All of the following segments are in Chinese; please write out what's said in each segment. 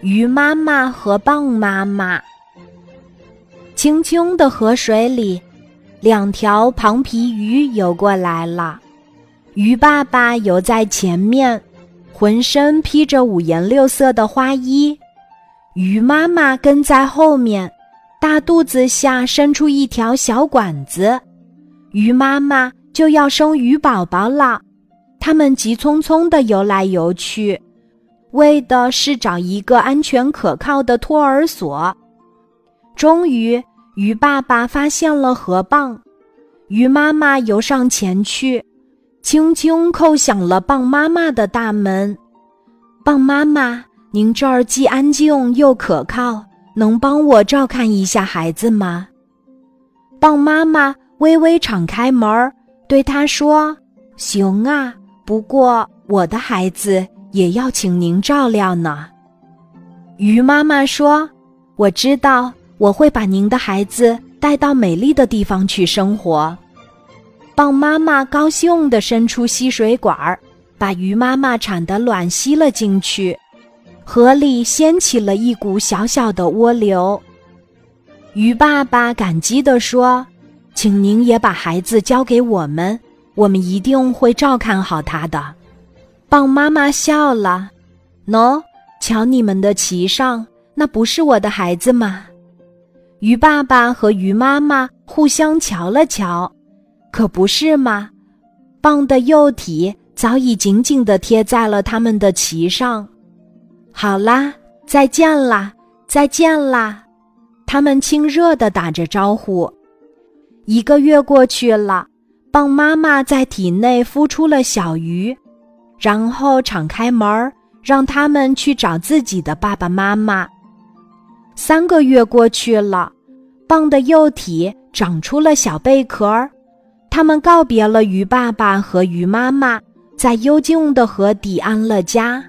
鱼妈妈和蚌妈妈。清清的河水里，两条庞皮鱼游过来了。鱼爸爸游在前面，浑身披着五颜六色的花衣；鱼妈妈跟在后面，大肚子下伸出一条小管子。鱼妈妈就要生鱼宝宝了，它们急匆匆地游来游去，为的是找一个安全可靠的托儿所。终于，鱼爸爸发现了河蚌，鱼妈妈游上前去，轻轻叩响了蚌妈妈的大门。蚌妈妈，您这儿既安静又可靠，能帮我照看一下孩子吗？蚌妈妈。微微敞开门，对他说：“行啊，不过我的孩子也要请您照料呢。”鱼妈妈说：“我知道，我会把您的孩子带到美丽的地方去生活。”蚌妈妈高兴地伸出吸水管儿，把鱼妈妈产的卵吸了进去，河里掀起了一股小小的涡流。鱼爸爸感激地说。请您也把孩子交给我们，我们一定会照看好他的。蚌妈妈笑了，喏，瞧你们的鳍上，那不是我的孩子吗？鱼爸爸和鱼妈妈互相瞧了瞧，可不是吗？蚌的幼体早已紧紧地贴在了他们的鳍上。好啦，再见啦，再见啦！他们亲热地打着招呼。一个月过去了，蚌妈妈在体内孵出了小鱼，然后敞开门儿，让他们去找自己的爸爸妈妈。三个月过去了，蚌的幼体长出了小贝壳儿，他们告别了鱼爸爸和鱼妈妈，在幽静的河底安了家。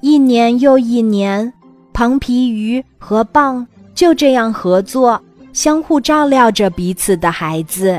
一年又一年，庞皮鱼和蚌就这样合作。相互照料着彼此的孩子。